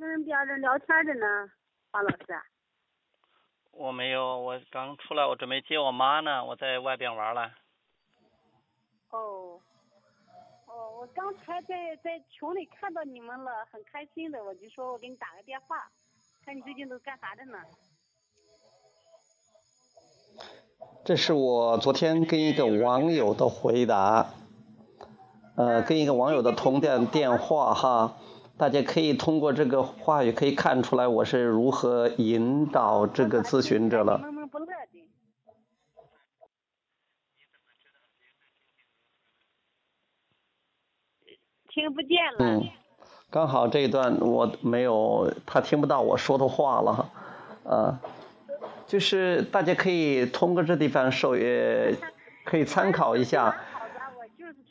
跟别人聊天的呢，王老师。我没有，我刚出来，我准备接我妈呢，我在外边玩了。哦，哦，我刚才在在群里看到你们了，很开心的，我就说我给你打个电话，看你最近都干啥的呢？这是我昨天跟一个网友的回答，呃，跟一个网友的通电电话哈，大家可以通过这个话语可以看出来我是如何引导这个咨询者了。听不见了。嗯，刚好这一段我没有，他听不到我说的话了哈，呃，就是大家可以通过这地方受也可以参考一下。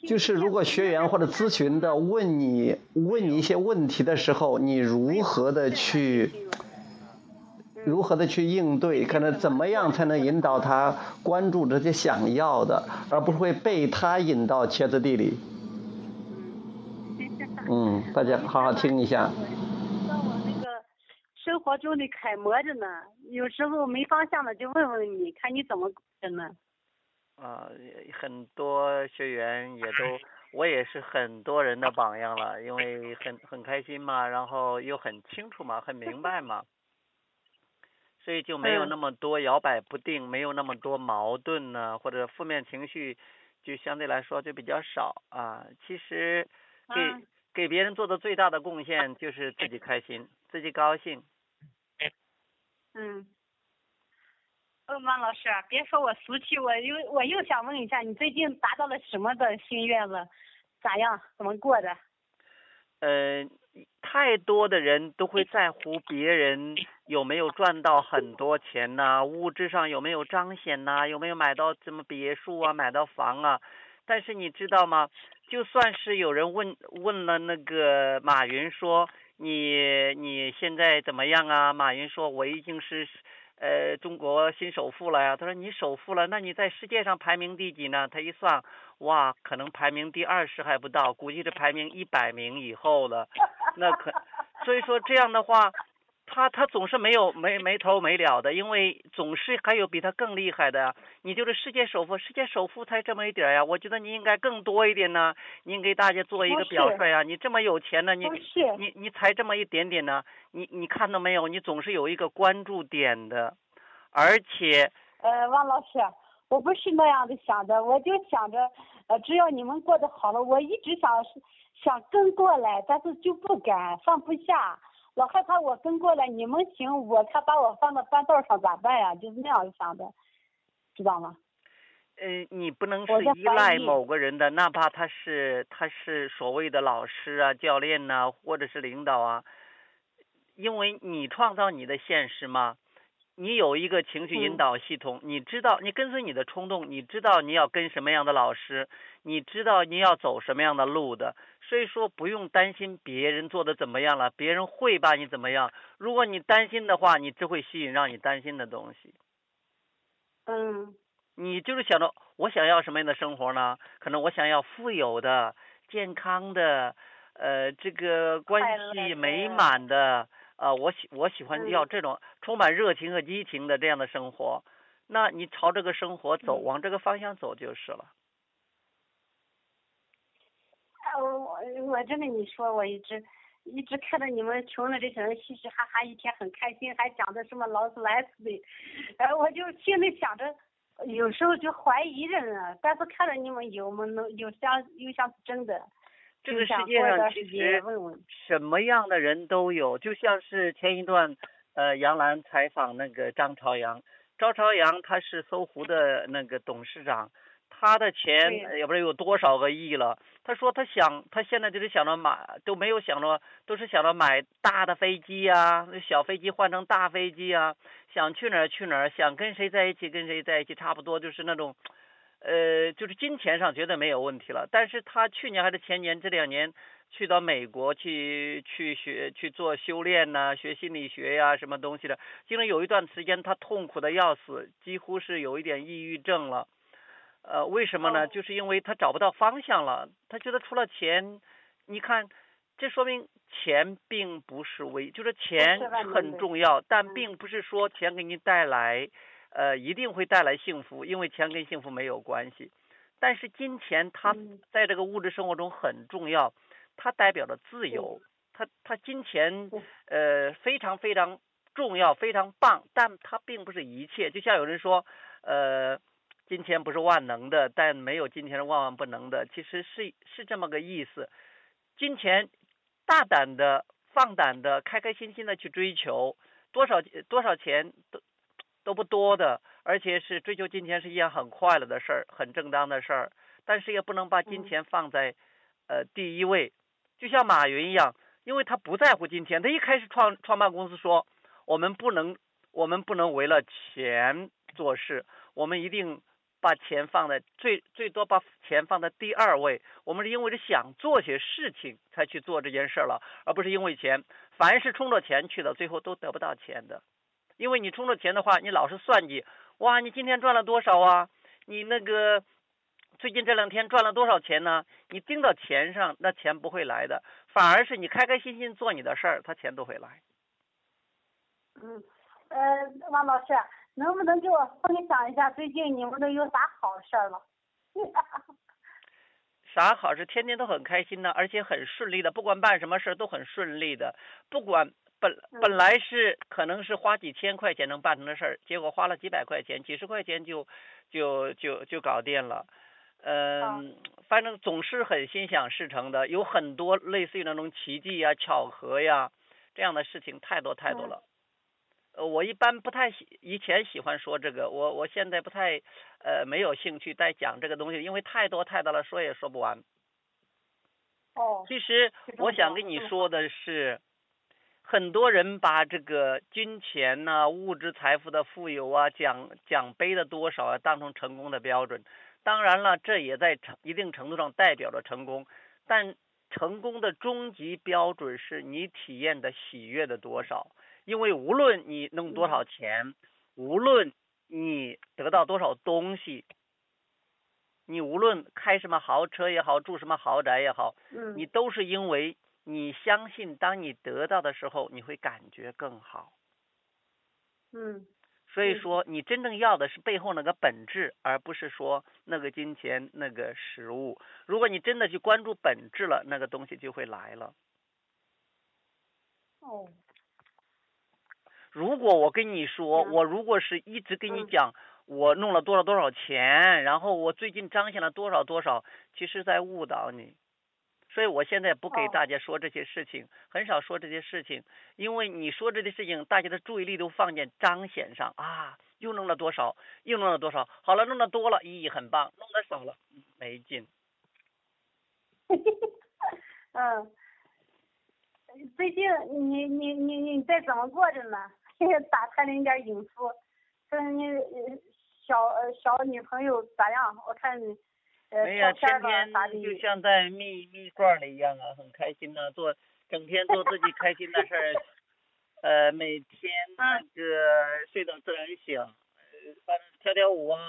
就是如果学员或者咨询的问你问你一些问题的时候，你如何的去如何的去应对？可能怎么样才能引导他关注这些想要的，而不是会被他引到茄子地里？嗯，大家好好听一下。当我那个生活中的楷模着呢，有时候没方向了就问问你，看你怎么的呢？啊，很多学员也都，我也是很多人的榜样了，因为很很开心嘛，然后又很清楚嘛，很明白嘛，所以就没有那么多摇摆不定，没有那么多矛盾呢，或者负面情绪，就相对来说就比较少啊。其实给给别人做的最大的贡献就是自己开心，自己高兴。嗯。呃，王老师，别说我俗气，我又我又想问一下，你最近达到了什么的心愿了？咋样？怎么过的？呃，太多的人都会在乎别人有没有赚到很多钱呐，物质上有没有彰显呐，有没有买到什么别墅啊，买到房啊。但是你知道吗？就算是有人问问了那个马云说你你现在怎么样啊？马云说我已经是。呃，中国新首富了呀！他说你首富了，那你在世界上排名第几呢？他一算，哇，可能排名第二十还不到，估计是排名一百名以后了。那可，所以说这样的话。他他总是没有没没头没了的，因为总是还有比他更厉害的。你就是世界首富，世界首富才这么一点呀。我觉得你应该更多一点呢。您给大家做一个表率呀。你这么有钱呢，你你你才这么一点点呢。你你看到没有？你总是有一个关注点的，而且。呃，王老师，我不是那样的想的，我就想着，呃，只要你们过得好了，我一直想想跟过来，但是就不敢放不下。老害怕我跟过来，你们行，我他把我放到半道上咋办呀？就是那样想的，知道吗？呃，你不能是依赖某个人的，哪怕他是他是所谓的老师啊、教练呐，或者是领导啊，因为你创造你的现实嘛。你有一个情绪引导系统，你知道，你跟随你的冲动，你知道你要跟什么样的老师，你知道你要走什么样的路的，所以说不用担心别人做的怎么样了，别人会把你怎么样。如果你担心的话，你只会吸引让你担心的东西。嗯。你就是想着我想要什么样的生活呢？可能我想要富有的、健康的，呃，这个关系美满的。啊，我喜我喜欢要这种充满热情和激情的这样的生活，那你朝这个生活走，往这个方向走就是了。啊，我我真的你说，我一直一直看到你们群里这些人嘻嘻哈哈，一天很开心，还讲的什么劳斯莱斯的，哎，我就心里想着，有时候就怀疑人啊，但是看到你们有没能有像又像是真的。这个世界上其实什么样的人都有，就像是前一段，呃，杨澜采访那个张朝阳，张朝阳他是搜狐的那个董事长，他的钱也不知道有多少个亿了。他说他想，他现在就是想着买，都没有想着，都是想着买大的飞机呀，小飞机换成大飞机啊，想去哪儿去哪儿，想跟谁在一起跟谁在一起，差不多就是那种。呃，就是金钱上绝对没有问题了，但是他去年还是前年这两年去到美国去去学去做修炼呐，学心理学呀什么东西的，经历有一段时间他痛苦的要死，几乎是有一点抑郁症了。呃，为什么呢？就是因为他找不到方向了，他觉得除了钱，你看这说明钱并不是唯，就是钱很重要，但嗯并不是说钱给你带来，呃，一定会带来幸福，因为钱跟幸福没有关系。但是金钱它嗯在这个物质生活中很重要，它代表着自由，它它金钱呃非常非常重要，非常棒，但它并不是一切。就像有人说，呃，金钱不是万能的，但没有金钱是万万不能的，其实是是这么个意思。金钱大胆的、放胆的、开开心心的去追求，多少多少钱都都不多的，而且是追求金钱是一件很快乐的事儿，很正当的事儿。但是也不能把金钱放在、呃第一位，就像马云一样，因为他不在乎金钱，他一开始创创办公司说，我们不能我们不能为了钱做事，我们一定把钱放在最最多把钱放在第二位。我们是因为是想做些事情才去做这件事了，而不是因为钱。凡是冲着钱去的，最后都得不到钱的。因为你冲着钱的话，你老是算计，哇，你今天赚了多少啊？你那个最近这两天赚了多少钱呢？你盯到钱上，那钱不会来的，反而是你开开心心做你的事儿，他钱都会来。嗯，呃，王老师，能不能给我分享一下最近你们都有啥好事儿了？啥好事？天天都很开心呢，而且很顺利的，不管办什么事儿都很顺利的。不管本嗯本来是可能是花几千块钱能办成的事儿，结果花了几百块钱、几十块钱就就就就搞定了。嗯，反正总是很心想事成的，有很多类似于那种奇迹呀、巧合呀这样的事情太多太多了。呃，我一般不太喜，以前喜欢说这个，我我现在不太呃没有兴趣再讲这个东西，因为太多太多了，说也说不完。哦，其实我想跟你说的是，很多人把这个金钱呐、物质财富的富有啊、奖奖杯的多少啊，当成成功的标准。当然了，这也在成一定程度上代表着成功，但成功的终极标准是你体验的喜悦的多少。因为无论你弄多少钱，无论你得到多少东西，你无论开什么豪车也好，住什么豪宅也好，嗯，你都是因为你相信，当你得到的时候，你会感觉更好。嗯所以嗯说，你真正要的是背后那个本质，而不是说那个金钱、那个食物。如果你真的去关注本质了，那个东西就会来了。哦，如果我跟你说，嗯我如果是一直跟你嗯讲，我弄了多少多少钱，然后我最近彰显了多少多少，其实在误导你。所以我现在不给哦大家说这些事情，很少说这些事情，因为你说这些事情，大家的注意力都放在彰显上啊，又弄了多少，又弄了多少，好了，弄的多了，咦，很棒，弄的少了，嗯没劲。嗯，最近你你你你在怎么过着呢？打探了一点隐私，跟你呃小呃小女朋友咋样？我看你呃没呀，照片天天就像在蜜蜜罐里一样啊，很开心呐、做整天做自己开心的事儿，呃，每天那个睡到自然醒，呃，跳跳舞啊，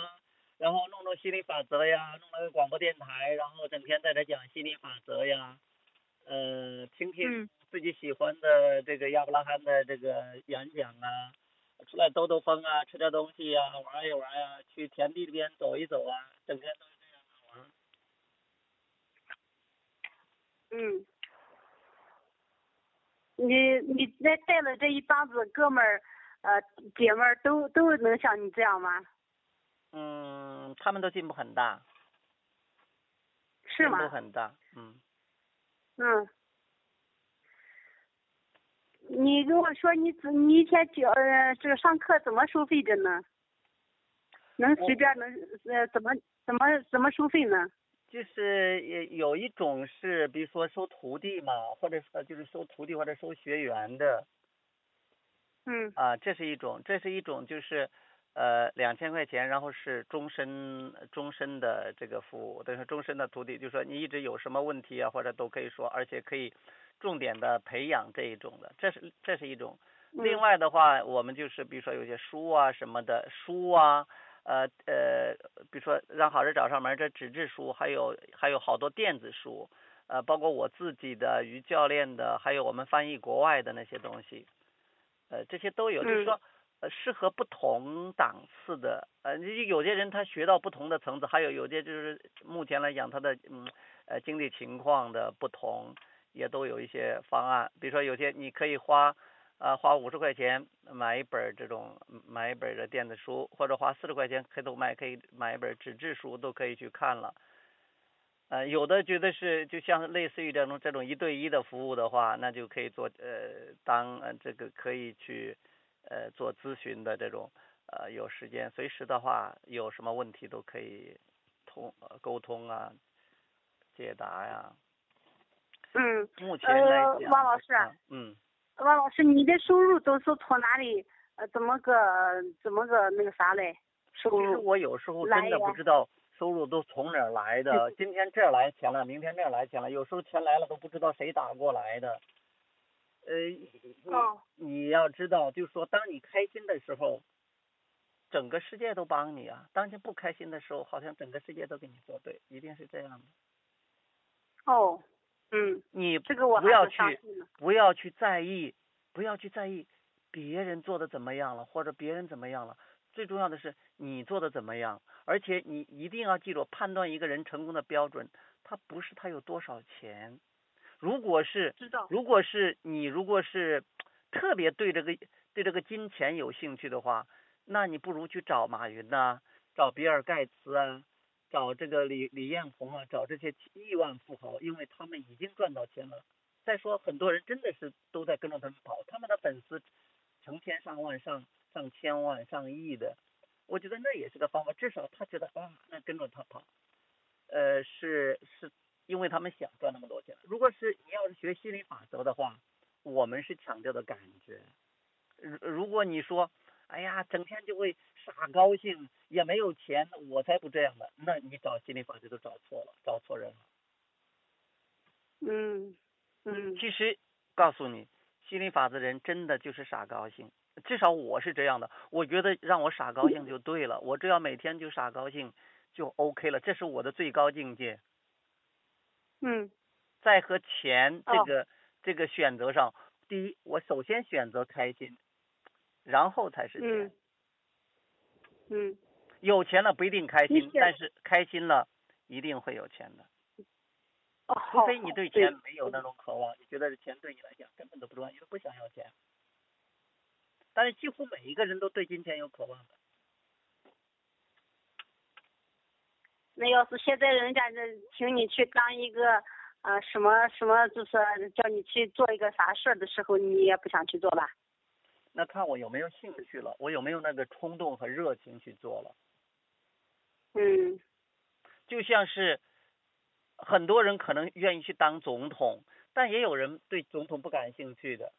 然后弄弄心理法则呀，弄了个广播电台，然后整天在这讲心理法则呀，呃，听听嗯自己喜欢的这个亚伯拉罕的这个演讲啊，出来兜兜风啊，吃点东西呀、玩一玩呀、去田地里边走一走啊，整天都是这样的玩。嗯，你你那带了这一帮子哥们儿呃姐们儿都都能像你这样吗？嗯，他们都进步很大，是吗进步？很大，嗯。嗯。你跟我说你怎你一天教呃这个上课怎么收费的呢？能随便能呃怎么怎么怎么收费呢？就是也有一种是，比如说收徒弟嘛，或者说就是收徒弟或者收学员的嗯啊，这是一种，这是一种就是呃两千块钱，然后是终身终身的这个服务，等于说终身的徒弟，就是说你一直有什么问题啊，或者都可以说，而且可以重点的培养这一种的，这是这是一种。另嗯。外的话，我们就是比如说有些书啊什么的书啊，呃呃，比如说让好人找上门这纸质书，还有还有好多电子书，呃，包括我自己的于教练的，还有我们翻译国外的那些东西，呃，这些都有，就是说，呃，适合不同档次的，呃，你有些人他学到不同的层次，还有有些就是目前来讲他的嗯呃经济情况的不同，也都有一些方案，比如说有些你可以花啊花五十块钱买一本这种买一本的电子书，或者花四十块钱可以都买可以买一本纸质书都可以去看了。呃，有的觉得是就像类似于这种这种一对一的服务的话，那就可以做呃当呃这个可以去呃做咨询的这种呃有时间随时的话有什么问题都可以通沟通啊解答呀。嗯。目前来讲。王老师。嗯。王老师，你的收入都是从哪里呃怎么个怎么个那个啥嘞？收入。我有时候真的不知道。收入都从哪儿来的？今天这儿来钱了，明天那儿来钱了，有时候钱来了都不知道谁打过来的。呃，哦你要知道，就是说，当你开心的时候，整个世界都帮你啊；当你不开心的时候，好像整个世界都跟你作对，一定是这样的。哦，嗯，你这个我不要去，不要去在意，不要去在意别人做的怎么样了，或者别人怎么样了。最重要的是你做的怎么样，而且你一定要记住，判断一个人成功的标准，他不是他有多少钱。如果是，如果是你如果是特别对这个对这个金钱有兴趣的话，那你不如去找马云呐，找比尔盖茨啊，找这个李李彦宏啊，找这些亿万富豪，因为他们已经赚到钱了。再说很多人真的是都在跟着他们跑，他们的粉丝成千上万上。上千万、上亿的，我觉得那也是个方法。至少他觉得啊，那跟着他跑，呃，是是因为他们想赚那么多钱。如果是你要是学心理法则的话，我们是强调的感觉。如如果你说，哎呀，整天就会傻高兴，也没有钱，我才不这样的。那你找心理法则都找错了，找错人了。嗯嗯。其实告诉你，心理法则人真的就是傻高兴。至少我是这样的，我觉得让我傻高兴就对了，我只要每天就傻高兴就 OK 了，这是我的最高境界。嗯。在和钱这个这个选择上，第一，我首先选择开心，然后才是钱。嗯。有钱了不一定开心，但是开心了一定会有钱的。除非你对钱没有那种渴望，你觉得钱对你来讲根本都不重要，因为不想要钱。但是几乎每一个人都对金钱有渴望的。那要是现在人家这请你去当一个呃什么什么，就是叫你去做一个啥事儿的时候，你也不想去做吧？那看我有没有兴趣了，我有没有那个冲动和热情去做了。嗯。就像是很多人可能愿意去当总统，但也有人对总统不感兴趣的。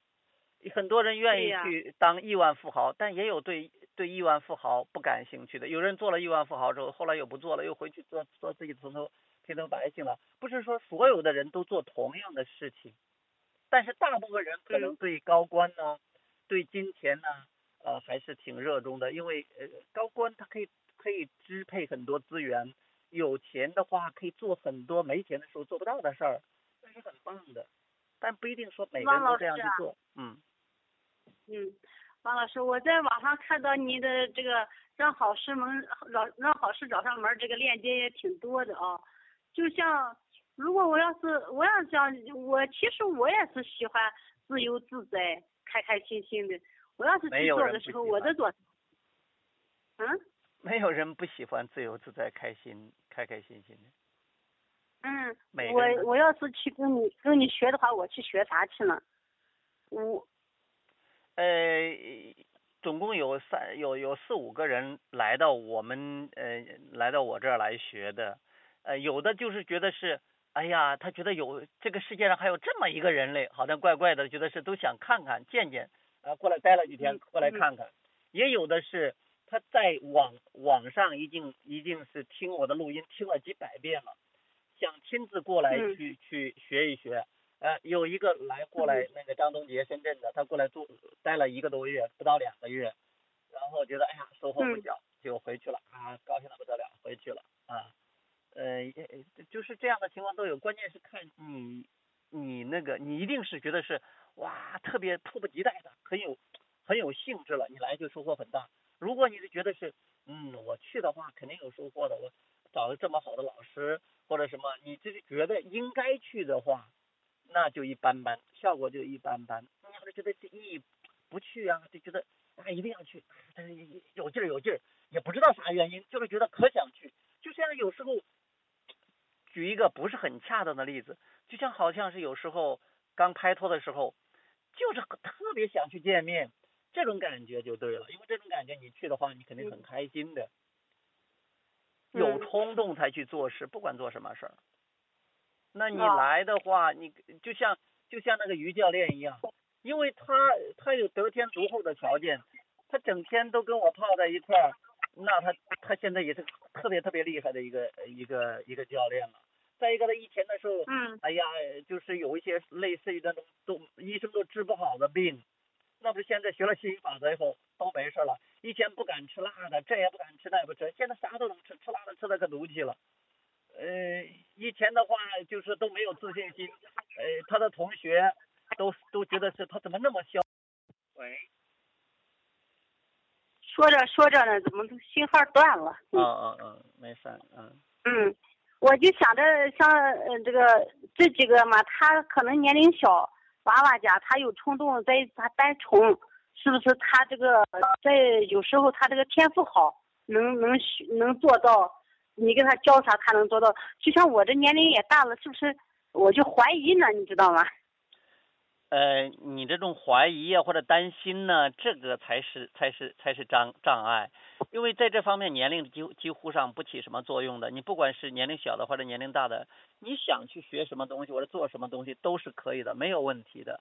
很多人愿意去当亿万富豪，但也有对对亿万富豪不感兴趣的。有人做了亿万富豪之后，后来又不做了，又回去做做自己从头平头百姓了。不是说所有的人都做同样的事情，但是大部分人可能对高官呢，对金钱呢，呃，还是挺热衷的。因为呃，高官他可以可以支配很多资源，有钱的话可以做很多没钱的时候做不到的事儿，这是很棒的。但不一定说每个人都这样去做，嗯。嗯，王老师，我在网上看到您的这个让好事门让让好事找上门这个链接也挺多的啊。就像如果我要是我要想我其实我也是喜欢自由自在、开开心心的。我要是去做的时候，我在做。嗯。没有人不喜欢自由自在、开心、开开心心的。嗯。我我要是去跟你跟你学的话，我去学啥去呢？我。呃，总共有三有有四五个人来到我们呃来到我这儿来学的，呃有的就是觉得是，哎呀，他觉得有这个世界上还有这么一个人类，好像怪怪的，觉得是都想看看见见，啊过来待了几天过来看看，也有的是他在网网上已经已经是听我的录音听了几百遍了，想亲自过来去去学一学。呃，有一个来过来，那个张东杰，深圳的，他过来住待了一个多月，不到两个月，然后觉得哎呀收获不小，就回去了啊，高兴的不得了，回去了啊，呃，就是这样的情况都有，关键是看你你那个，你一定是觉得是哇特别迫不及待的，很有很有兴致了，你来就收获很大。如果你是觉得是嗯我去的话肯定有收获的，我找了这么好的老师或者什么，你就是觉得应该去的话，那就一般般，效果就一般般。你要是觉得一不去啊，就觉得啊一定要去，但是有劲儿有劲儿，也不知道啥原因，就是觉得可想去。就像有时候，举一个不是很恰当的例子，就像好像是有时候刚拍拖的时候，就是特别想去见面，这种感觉就对了。因为这种感觉你去的话，你肯定很开心的。有冲动才去做事，不管做什么事儿。那你来的话，你就像就像那个于教练一样，因为他他有得天独厚的条件，他整天都跟我泡在一块儿。那他他现在也是特别特别厉害的一个一个一个教练了。再一个，他以前的时候，嗯，哎呀，就是有一些类似于那种都医生都治不好的病，那不现在学了吸引法则以后都没事了。以前不敢吃辣的，这也不敢吃，那也不吃，现在啥都能吃，吃辣的吃的可毒气了。呃，以前的话就是都没有自信心，呃，他的同学都都觉得是他怎么那么消。喂。说着说着呢，怎么信号断了？嗯嗯嗯，没事，嗯。嗯，我就想着像嗯这个这几个嘛，他可能年龄小，娃娃家他有冲动，在他单纯，是不是他这个在有时候他这个天赋好，能能能做到，你给他教啥他能做到？就像我这年龄也大了，是不是？我就怀疑呢，你知道吗？呃，你这种怀疑啊或者担心呢，这个才是才是才是障障碍，因为在这方面年龄几几乎上不起什么作用的。你不管是年龄小的或者年龄大的，你想去学什么东西或者做什么东西都是可以的，没有问题的。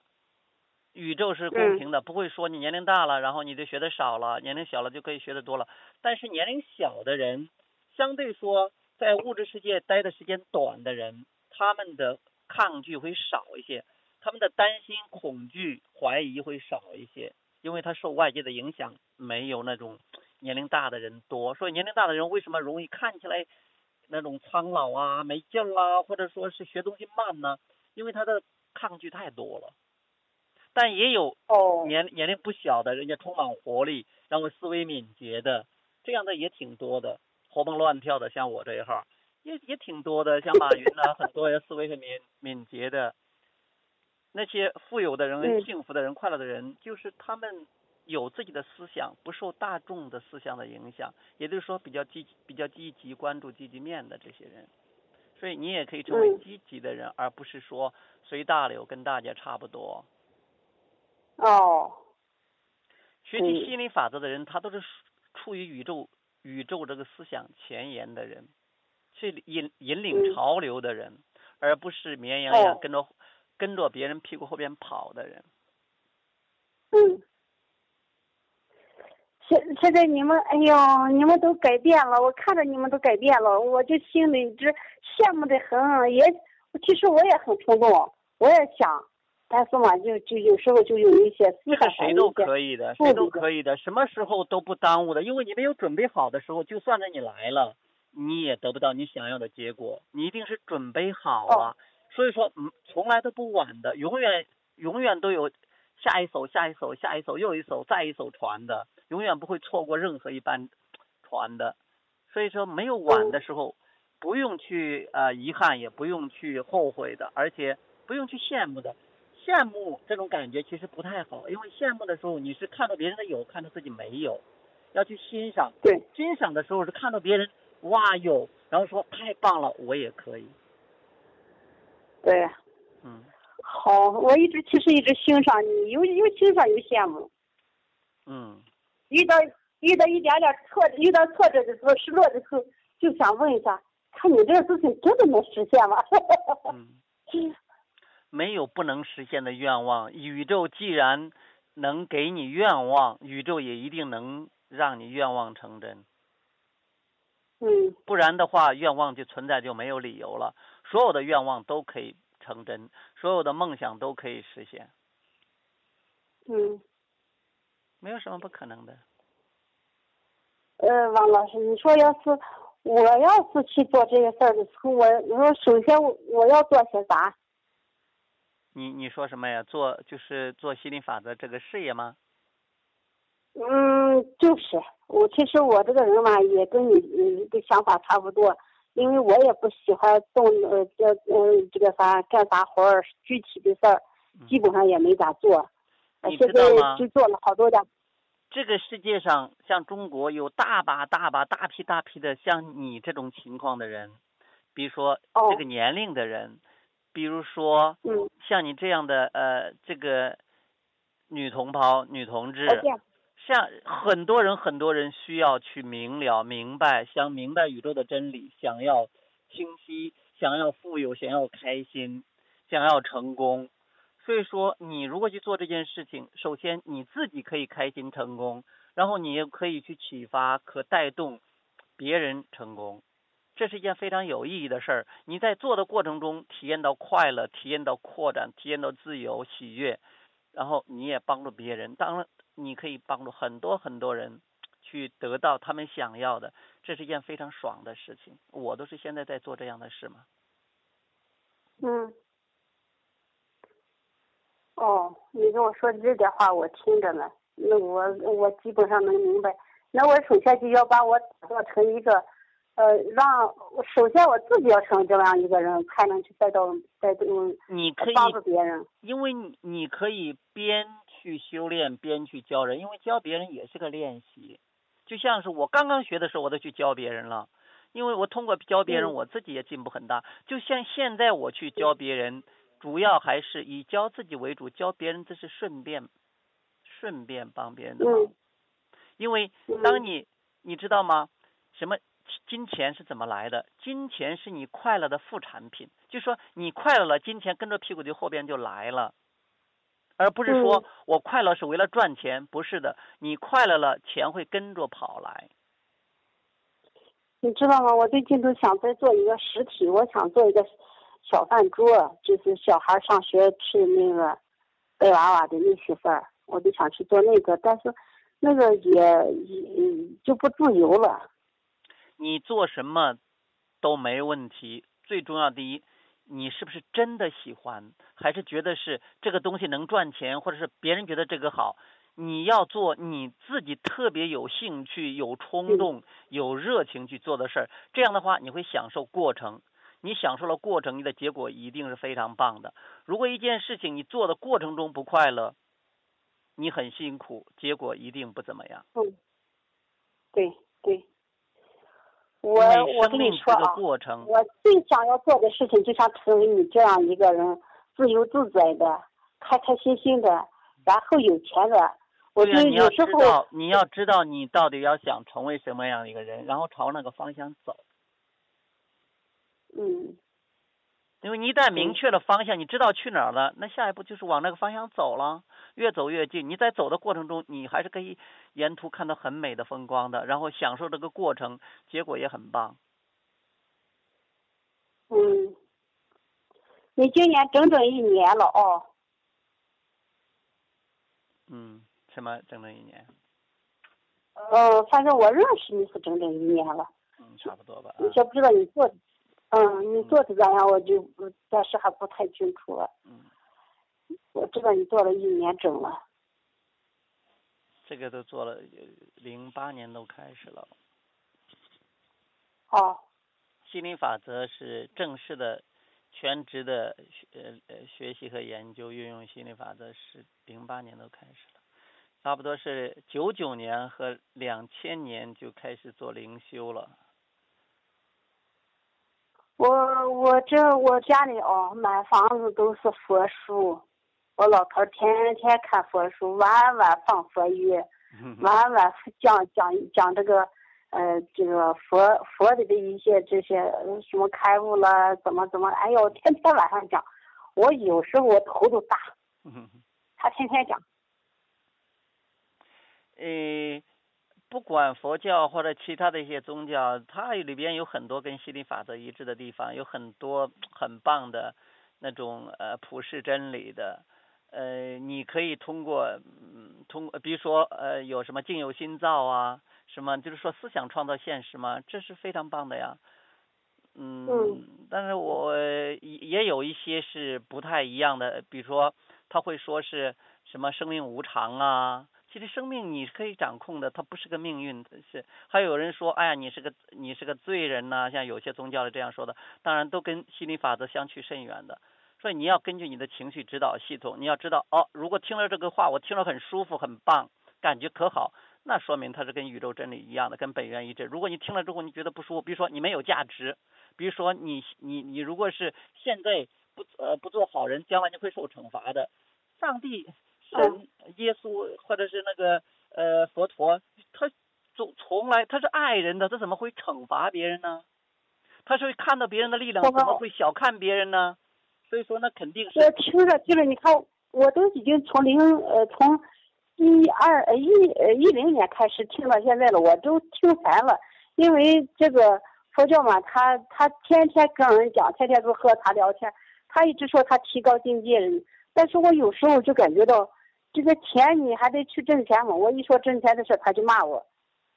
宇宙是公平的，不会说你年龄大了，然后你就学的少了，年龄小了就可以学的多了。但是年龄小的人，相对说在物质世界待的时间短的人，他们的抗拒会少一些。他们的担心、恐惧、怀疑会少一些，因为他受外界的影响没有那种年龄大的人多。所以年龄大的人为什么容易看起来那种苍老啊、没劲儿啊，或者说是学东西慢呢？因为他的抗拒太多了。但也有年年龄不小的人家充满活力，然后思维敏捷的，这样的也挺多的，活蹦乱跳的，像我这一号也也挺多的，像马云啊，很多人思维很敏敏捷的。那些富有的人、幸福的人、快乐的人，就是他们有自己的思想，不受大众的思想的影响，也就是说比较积、比较积极、关注积极面的这些人。所以你也可以成为积极的人，而不是说随大流，跟大家差不多。哦。学习心理法则的人，他都是处于宇宙、宇宙这个思想前沿的人，去引引领潮流的人，而不是绵羊一样跟着。跟着别人屁股后边跑的人。嗯。现现在你们，哎呦，你们都改变了，我看着你们都改变了，我就心里直羡慕的很。也，其实我也很冲动，我也想，但是嘛，就就有时候就有一些思想谁都可以的，谁都可以的，什么时候都不耽误的，因为你没有准备好的时候，就算着你来了，你也得不到你想要的结果，你一定是准备好了。所以说，嗯，从来都不晚的，永远永远都有下一艘、下一艘、下一艘又一艘、再一艘船的，永远不会错过任何一班船的。所以说，没有晚的时候，不用去呃遗憾，也不用去后悔的，而且不用去羡慕的。羡慕这种感觉其实不太好，因为羡慕的时候你是看到别人的有，看到自己没有，要去欣赏。对。欣赏的时候是看到别人哇有，然后说太棒了，我也可以。对，嗯，好，我一直其实一直欣赏你，又又欣赏又羡慕，嗯，遇到遇到一点点挫折，遇到挫折的时候，失落的时候，就想问一下，看你这个事情真的能实现吗？嗯，没有不能实现的愿望，宇宙既然能给你愿望，宇宙也一定能让你愿望成真。嗯，不然的话，愿望就存在就没有理由了。所有的愿望都可以成真，所有的梦想都可以实现。嗯，没有什么不可能的。呃，王老师，你说要是我要是去做这个事儿的时候，我我首先我我要做些啥？你你说什么呀？做就是做心灵法则这个事业吗？嗯，就是我其实我这个人嘛，也跟你你的想法差不多，因为我也不喜欢动呃这呃这个啥干啥活儿，具体的事儿基本上也没咋做。你现在就做了好多的，这个世界上，像中国有大把大把大批大批的像你这种情况的人，比如说哦。这个年龄的人，比如说嗯，像你这样的呃这个女同胞、女同志，像很多人很多人需要去明了明白，想明白宇宙的真理，想要清晰，想要富有，想要开心，想要成功。所以说，你如果去做这件事情，首先你自己可以开心成功，然后你也可以去启发，可带动别人成功。这是一件非常有意义的事儿。你在做的过程中体验到快乐，体验到扩展，体验到自由、喜悦，然后你也帮助别人。当然，你可以帮助很多很多人去得到他们想要的，这是一件非常爽的事情。我都是现在在做这样的事嘛。嗯，哦，你跟我说的这点话我听着呢，那我我基本上能明白。那我首先就要把我打造成一个，呃，让我首先我自己要成为这样一个人，才能去带到带动你可以帮助别人。因为你你可以边去修炼边去教人，因为教别人也是个练习。就像是我刚刚学的时候，我都去教别人了，因为我通过教别人，嗯我自己也进步很大。就像现在我去教别人，主要还是以教自己为主，教别人这是顺便顺便帮别人的忙。嗯因为嗯当你你知道吗？什么金钱是怎么来的？金钱是你快乐的副产品，就说你快乐了，金钱跟着屁股就后边就来了，而不是说嗯我快乐是为了赚钱，不是的，你快乐了，钱会跟着跑来。你知道吗？我最近都想再做一个实体，我想做一个小饭桌，就是小孩上学吃那个带娃娃的那些份儿，我就想去做那个，但是那个也也就不自由了。你做什么都没问题，最重要第一，你是不是真的喜欢，还是觉得是这个东西能赚钱，或者是别人觉得这个好？你要做你自己特别有兴趣、有冲动、有热情去做的事儿，这样的话你会享受过程。你享受了过程，你的结果一定是非常棒的。如果一件事情你做的过程中不快乐，你很辛苦，结果一定不怎么样。嗯，对对。我我跟你说啊，过程。我最想要做的事情，就像成为你这样一个人，自由自在的，开开心心的，然后有钱的。我就有时候道，你要知道你到底要想成为什么样的一个人，然后朝那个方向走。嗯因为你一旦明确了方向，你知道去哪儿了，那下一步就是往那个方向走了，越走越近。你在走的过程中，你还是可以沿途看到很美的风光的，然后享受这个过程，结果也很棒。嗯，你今年整整一年了哦。嗯，什么整整一年？呃，反正我认识你是整整一年了，嗯，差不多吧。啊你也不知道你做的，嗯，你做的咋样，我就不暂时还不太清楚了。嗯，我知道你做了一年整了。这个都做了，零八年都开始了。哦，心灵法则是正式的、全职的学呃呃学习和研究，运用心理法则是零八年都开始了，差不多是九九年和两千年就开始做灵修了。我我这我家里哦，满房子都是佛书，我老头天天看佛书，晚晚放佛乐，晚晚讲讲讲这个，呃，这个佛佛的的一些这些呃什么开悟了，怎么怎么，哎呦，天天晚上讲，我有时候我头都大，他天天讲，呃，不管佛教或者其他的一些宗教，它里边有很多跟心理法则一致的地方，有很多很棒的那种呃普世真理的。呃，你可以通过嗯通，比如说呃有什么境由心造啊，什么，就是说思想创造现实嘛，这是非常棒的呀。嗯，嗯但是我也也有一些是不太一样的，比如说他会说是什么生命无常啊，其实生命你是可以掌控的，它不是个命运，是还有人说，哎呀，你是个你是个罪人呐、像有些宗教是这样说的，当然都跟心理法则相去甚远的。所以你要根据你的情绪指导系统，你要知道哦，如果听了这个话，我听了很舒服、很棒，感觉可好，那说明它是跟宇宙真理一样的，跟本源一致。如果你听了之后你觉得不舒服，比如说你没有价值，比如说你你你如果是现在不呃不做好人，将来你会受惩罚的。上帝、神、耶稣或者是那个呃佛陀，他总从来他是爱人的，他怎么会惩罚别人呢？他是会看到别人的力量，我怎么会小看别人呢？所以说那肯定是我听着听着，你看，我都已经从零呃从一二呃一呃一零年开始听到现在了，我都听烦了，因为这个佛教嘛，他他天天跟人讲，天天都和他聊天，他一直说他提高境界，但是我有时候就感觉到，这个钱你还得去挣钱嘛，我一说挣钱的事，他就骂我，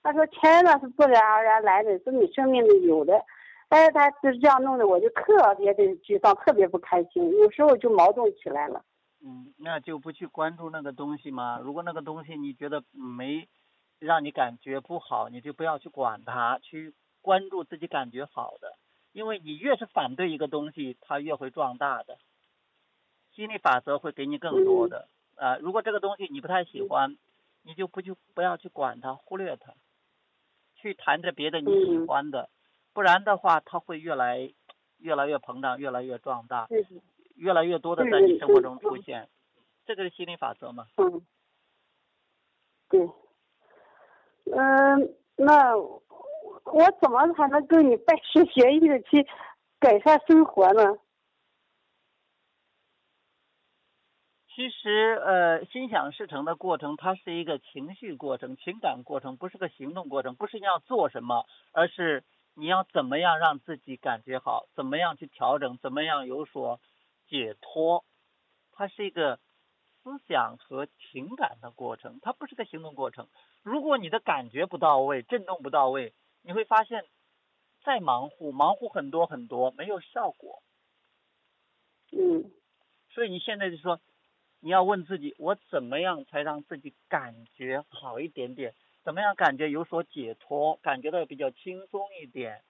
他说钱那是自然而然来的，是你生命里有的。但是他就是这样弄的，我就特别的沮丧，特别不开心，有时候就矛盾起来了。嗯，那就不去关注那个东西嘛。如果那个东西你觉得没让你感觉不好，你就不要去管它，去关注自己感觉好的。因为你越是反对一个东西，它越会壮大的。心理法则会给你更多的。啊、如果这个东西你不太喜欢，你就不去不要去管它，忽略它，去谈着别的你喜嗯欢的，不然的话，它会越来越来越膨胀，越来越壮大。越来越多的在你生活中出现，这个是心理法则嘛？嗯，对，嗯，那我怎么才能跟你拜师学艺的去改善生活呢？其实呃，心想事成的过程，它是一个情绪过程、情感过程，不是个行动过程，不是你要做什么，而是你要怎么样让自己感觉好，怎么样去调整，怎么样有所解脱，它是一个思想和情感的过程，它不是个行动过程。如果你的感觉不到位，震动不到位，你会发现，再忙乎，忙乎很多很多，没有效果。嗯所以你现在就说，你要问自己，我怎么样才让自己感觉好一点点？怎么样感觉有所解脱，感觉到比较轻松一点？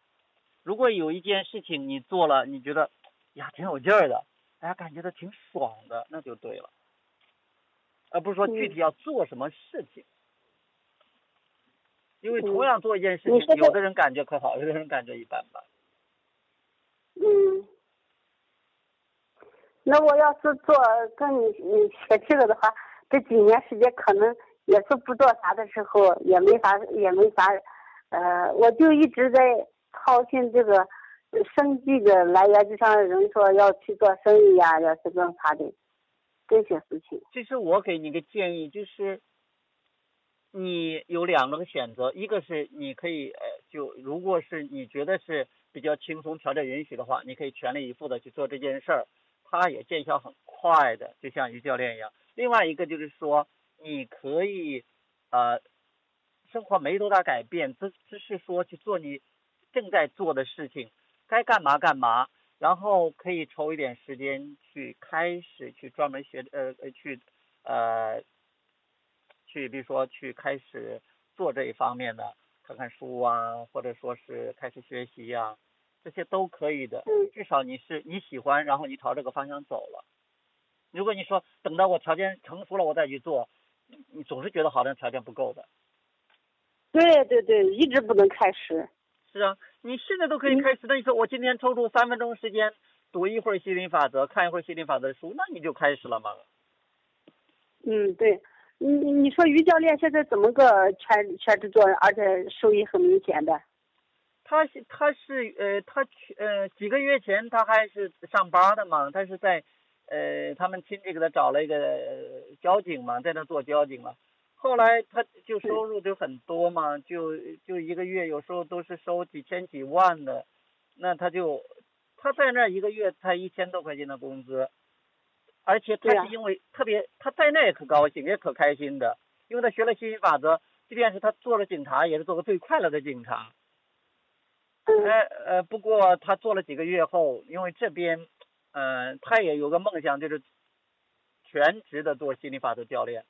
如果有一件事情你做了，你觉得呀挺有劲儿的，大家感觉到挺爽的，那就对了，而不是说具体要做什么事情。因为同样做一件事情，有的人感觉可好，有的人感觉一般般。嗯，那我要是做跟你你学这个的话，这几年时间可能也是不做啥的时候，也没法也没法，呃，我就一直在操心这个生计的来源，就像人说要去做生意呀、要是弄啥的这些事情。其实我给你个建议，就是你有两个选择，一个是你可以呃，就如果是你觉得是比较轻松、条件允许的话，你可以全力以赴的去做这件事儿，它也见效很快的，就像于教练一样。另外一个就是说，你可以呃，生活没多大改变，只只是说去做你正在做的事情，该干嘛干嘛，然后可以抽一点时间去开始去专门学呃呃去呃去比如说去开始做这一方面的，看看书啊，或者说是开始学习呀、这些都可以的。嗯至少你是你喜欢，然后你朝这个方向走了。如果你说等到我条件成熟了我再去做，你你总是觉得好像条件不够的。对对对，一直不能开始。是啊，你现在都可以嗯开始。那你说我今天抽出三分钟时间读一会儿心理法则，看一会儿心理法则的书，那你就开始了嘛。嗯，对，你你你说于教练现在怎么个全全职做，而且收益很明显的？他是他是呃他去呃几个月前他还是上班的嘛，他是在呃他们亲戚给他找了一个呃交警嘛，在那做交警嘛。后来他就收入就很多嘛，就就一个月有时候都是收几千几万的，那他就他在那一个月才一千多块钱的工资，而且他是因为特别他在那也可高兴也可开心的，因为他学了吸引法则，即便是他做了警察，也是做个最快乐的警察。呃呃，不过他做了几个月后，因为这边，嗯，他也有个梦想，就是全职的做心理法则教练。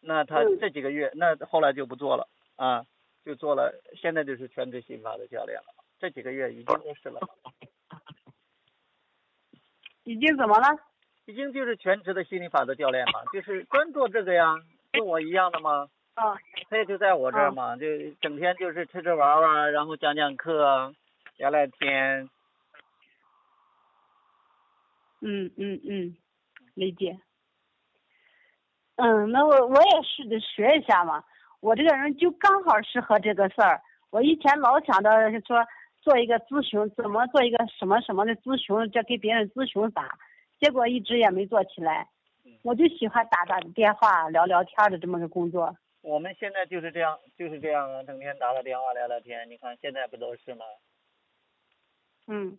那他这几个月，那后来就不做了啊，就做了，现在就是全职心理法则教练了。这几个月已经都是了。已经怎么了？已经就是全职的心理法则教练嘛，就是专做这个呀，跟我一样的吗？啊。他也就在我这儿嘛，就整天就是吃吃玩玩，然后讲讲课，聊聊天。嗯嗯嗯，理解。嗯，那我我也试着学一下嘛。我这个人就刚好适合这个事儿。我以前老想着说。做一个咨询，怎么做一个什么什么的咨询？这给别人咨询啥？结果一直也没做起来。我就喜欢打打电话、聊聊天的这么个工作。我们现在就是这样，就是这样啊，整天打打电话、聊聊天。你看现在不都是吗？嗯。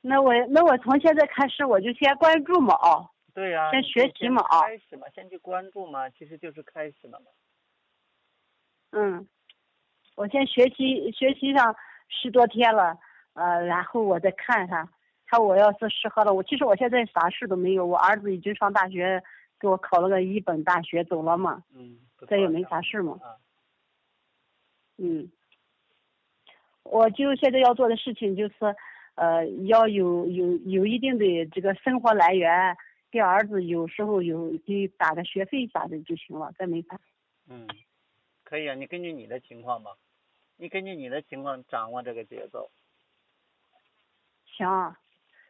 那我那我从现在开始我就先关注嘛啊。对呀。先学习嘛啊。开始嘛，先去关注嘛，其实就是开始了嘛。嗯。我先学习学习上十多天了，呃，然后我再看看，看我要是适合了，我其实我现在啥事都没有，我儿子已经上大学，给我考了个一本大学走了嘛，嗯，这也没啥事嘛，嗯，我就现在要做的事情就是，呃，要有有有一定的这个生活来源，给儿子有时候有给打个学费啥的就行了，再没啥。嗯，可以啊，你根据你的情况吧。你根据你的情况掌握这个节奏。行，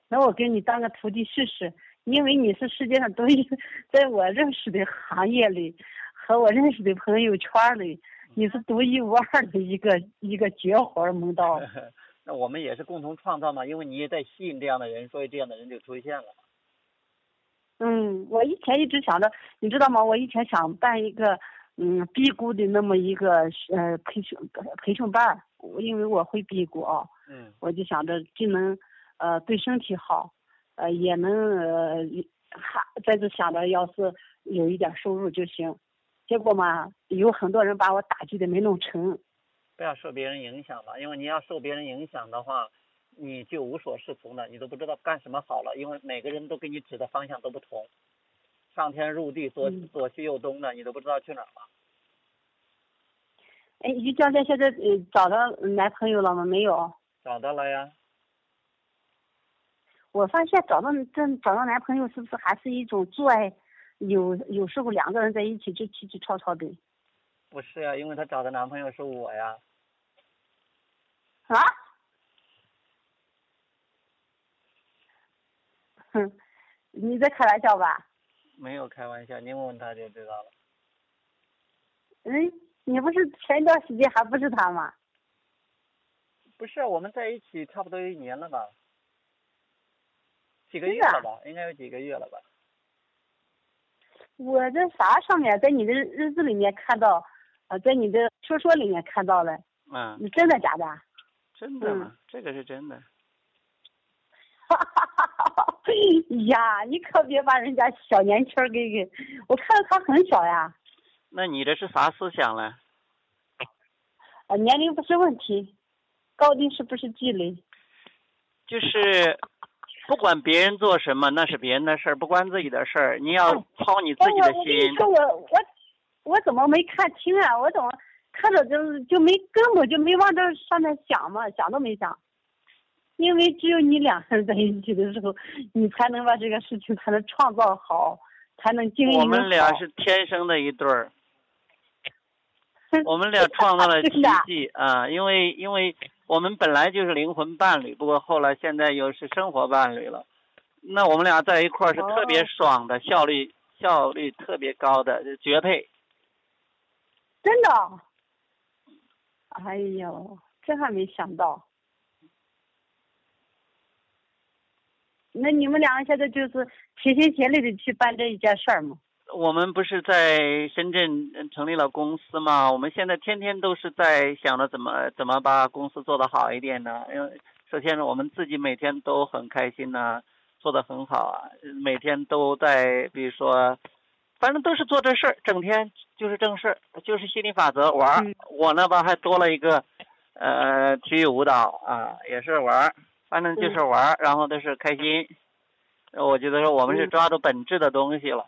那我给你当个徒弟试试，因为你是世界上独一，在我认识的行业里和我认识的朋友圈里，你是独一无二的一个一个绝活门道。那我们也是共同创造嘛，因为你也在吸引这样的人，所以这样的人就出现了。嗯，我以前一直想着，你知道吗？我以前想办一个。嗯，辟谷的那么一个呃培训培训班儿，因为我会辟谷啊，嗯，我就想着既能呃对身体好，呃也能呃还在这想着要是有一点收入就行，结果嘛有很多人把我打击的没弄成。不要受别人影响嘛，因为你要受别人影响的话，你就无所适从了，你都不知道干什么好了，因为每个人都给你指的方向都不同。上天入地，左左西右东的，你都不知道去哪儿了。哎，于教练现在呃找到男朋友了吗？没有。找到了呀。我发现找到真找到男朋友是不是还是一种做爱？有有时候两个人在一起就起起吵吵的。不是呀，因为他找的男朋友是我呀。啊？哼，你在开玩笑吧？没有开玩笑，你问问他就知道了。嗯，你不是前一段时间还不是他吗？不是，我们在一起差不多一年了吧？几个月了吧？应该有几个月了吧？我在啥上面，在你的日志里面看到，呃，在你的说说里面看到了。嗯。你真的假的？真的，这个是真的。哈哈哈哈哈！呀，你可别把人家小年轻给给，我看着他很小呀。那你这是啥思想嘞？啊，年龄不是问题，高低是不是积累？就是不管别人做什么，那是别人的事儿，不关自己的事儿。你要操你自己的心。我我跟你说，我我我怎么没看清啊？我怎么看着就就没根本就没往这上面想嘛，想都没想。因为只有你两个人在一起的时候，你才能把这个事情才能创造好，才能经营我们俩是天生的一对儿，我们俩创造了奇迹啊！因为因为我们本来就是灵魂伴侣，不过后来现在又是生活伴侣了。那我们俩在一块儿是特别爽的，效率效率特别高的，绝配。真的？哎呦，这还没想到。那你们两个现在就是齐心协力的去办这一件事儿吗？我们不是在深圳成立了公司嘛？我们现在天天都是在想着怎么怎么把公司做得好一点呢？因为首先呢，我们自己每天都很开心呢，做得很好啊，每天都在比如说反正都是做这事儿，整天就是正事儿，就是心理法则玩儿。嗯我那边还多了一个，呃，体育舞蹈啊，也是玩儿，反正就是玩儿，然后都是开心。我觉得说我们是嗯抓住本质的东西了。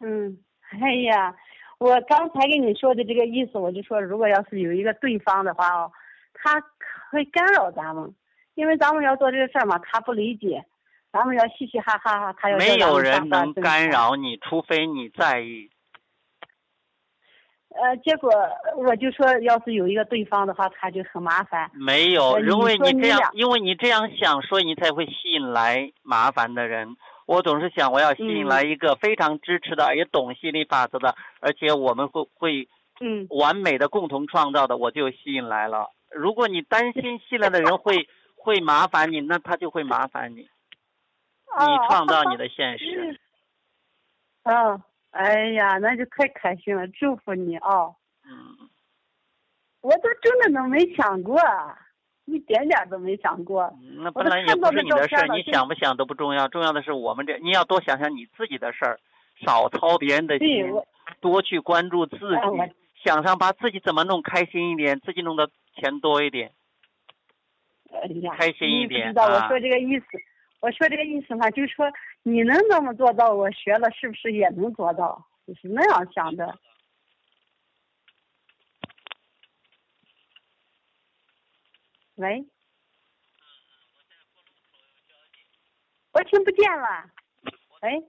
嗯，哎呀，我刚才跟你说的这个意思，我就说，如果要是有一个对方的话哦，他会干扰咱们，因为咱们要做这个事儿嘛，他不理解，咱们要嘻嘻哈哈哈，他要没有人能干。扰你，除非你在意。呃，结果我就说，要是有一个对方的话，他就很麻烦。没有，呃因为你这样因为你这样想，所以你才会吸引来麻烦的人。我总是想，我要吸引嗯来一个非常支持的，也懂吸引力法则的，而且我们会会嗯，完美的共同创造的，我就吸引来了。如果你担心吸引来的人会 会麻烦你，那他就会麻烦你。你创造你的现实。嗯，哎呀，那就太开心了，祝福你哦！嗯，我都真的都没想过，一点点都没想过。那本来也不是你的事儿，你想不想都不重要，重要的是我们这，你要多想想你自己的事儿，少操别人的，心，多去关注自己，想想把自己怎么弄开心一点，自己弄的钱多一点。哎呀，开心一你点不知道我啊说这个意思，我说这个意思嘛，就是说你能那么做到，我学了是不是也能做到？就是那样想的。喂，我听不见了。喂。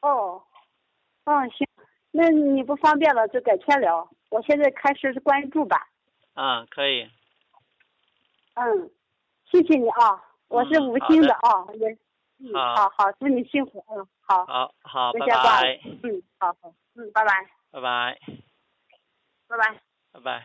哦，嗯，行，那你不方便了就改天聊。我现在开始关注吧。啊，可以。嗯，谢谢你啊，我是嗯无心的啊，也，嗯，好好好，祝你幸福，嗯，好，好好，我拜拜，，嗯，好好，嗯，拜拜，拜拜，拜拜。拜拜。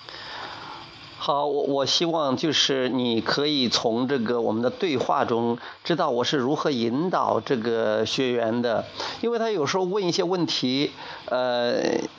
好，我我希望就是你可以从这个我们的对话中知道我是如何引导这个学员的，因为他有时候问一些问题，呃，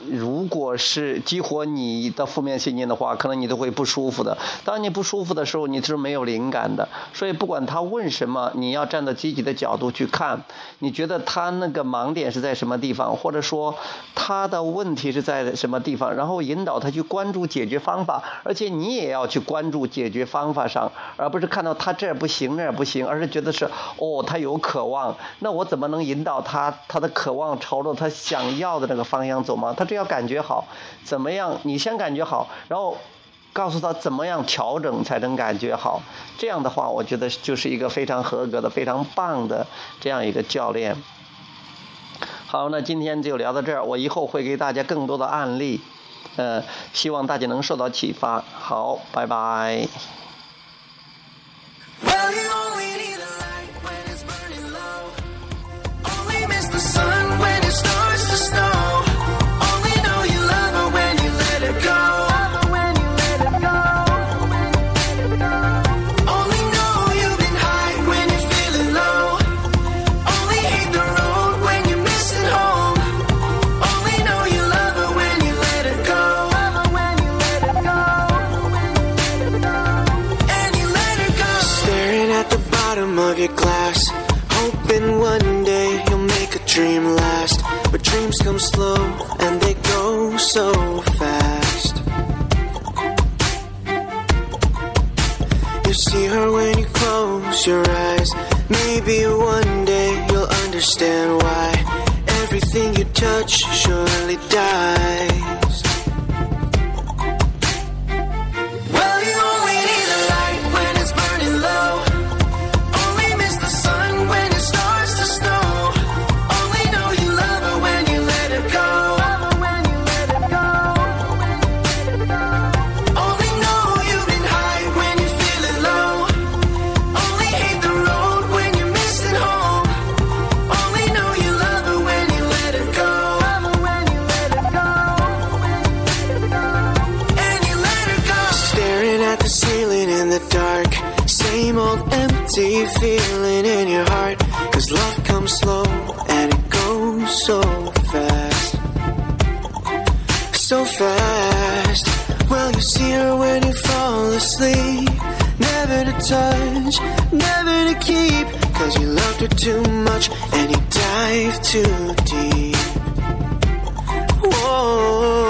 如果是激活你的负面信念的话，可能你都会不舒服的。当你不舒服的时候，你是没有灵感的。所以不管他问什么，你要站在积极的角度去看，你觉得他那个盲点是在什么地方，或者说他的问题是在什么地方，然后引导他去关注解决方法，而且你你也要去关注解决方法上，而不是看到他这不行那儿不行，而是觉得是哦他有渴望，那我怎么能引导他他的渴望朝着他想要的那个方向走吗？他只要感觉好，怎么样？你先感觉好，然后。告诉他怎么样调整才能感觉好，这样的话，我觉得就是一个非常合格的、非常棒的这样一个教练。好，那今天就聊到这儿，我以后会给大家更多的案例，呃，希望大家能受到启发。好，拜拜。Your glass, hoping one day you'll make a dream last. But dreams come slow and they go so fast. You see her when you close your eyes. Maybe one day you'll understand why everything you touch surely dies. So fast. Well, you see her when you fall asleep. Never to touch, never to keep. Cause you loved her too much and you dived too deep. Whoa.